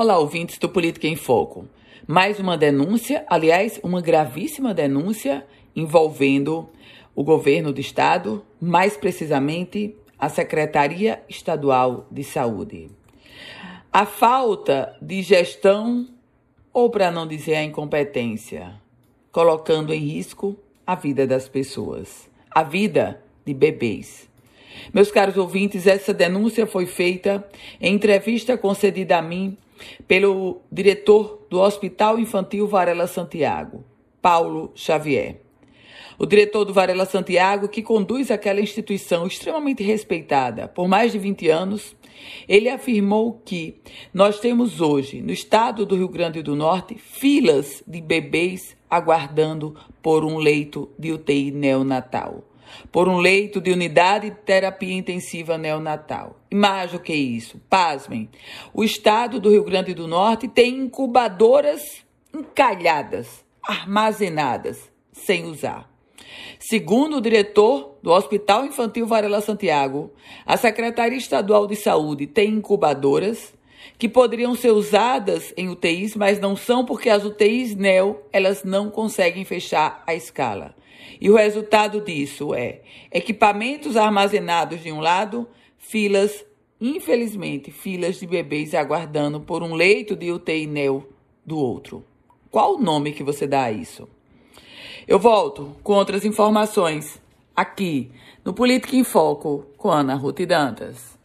Olá, ouvintes do Política em Foco. Mais uma denúncia, aliás, uma gravíssima denúncia envolvendo o governo do estado, mais precisamente a Secretaria Estadual de Saúde. A falta de gestão, ou para não dizer a incompetência, colocando em risco a vida das pessoas, a vida de bebês. Meus caros ouvintes, essa denúncia foi feita em entrevista concedida a mim pelo diretor do Hospital Infantil Varela Santiago, Paulo Xavier. O diretor do Varela Santiago, que conduz aquela instituição extremamente respeitada por mais de 20 anos, ele afirmou que nós temos hoje, no estado do Rio Grande do Norte, filas de bebês aguardando por um leito de UTI neonatal por um leito de unidade de terapia intensiva neonatal. E mais do que isso, pasmem, o estado do Rio Grande do Norte tem incubadoras encalhadas, armazenadas, sem usar. Segundo o diretor do Hospital Infantil Varela Santiago, a Secretaria Estadual de Saúde tem incubadoras que poderiam ser usadas em UTIs, mas não são porque as UTIs NEO, elas não conseguem fechar a escala. E o resultado disso é equipamentos armazenados de um lado, filas, infelizmente, filas de bebês aguardando por um leito de UTI NEO do outro. Qual o nome que você dá a isso? Eu volto com outras informações aqui no Política em Foco com Ana Ruth Dantas.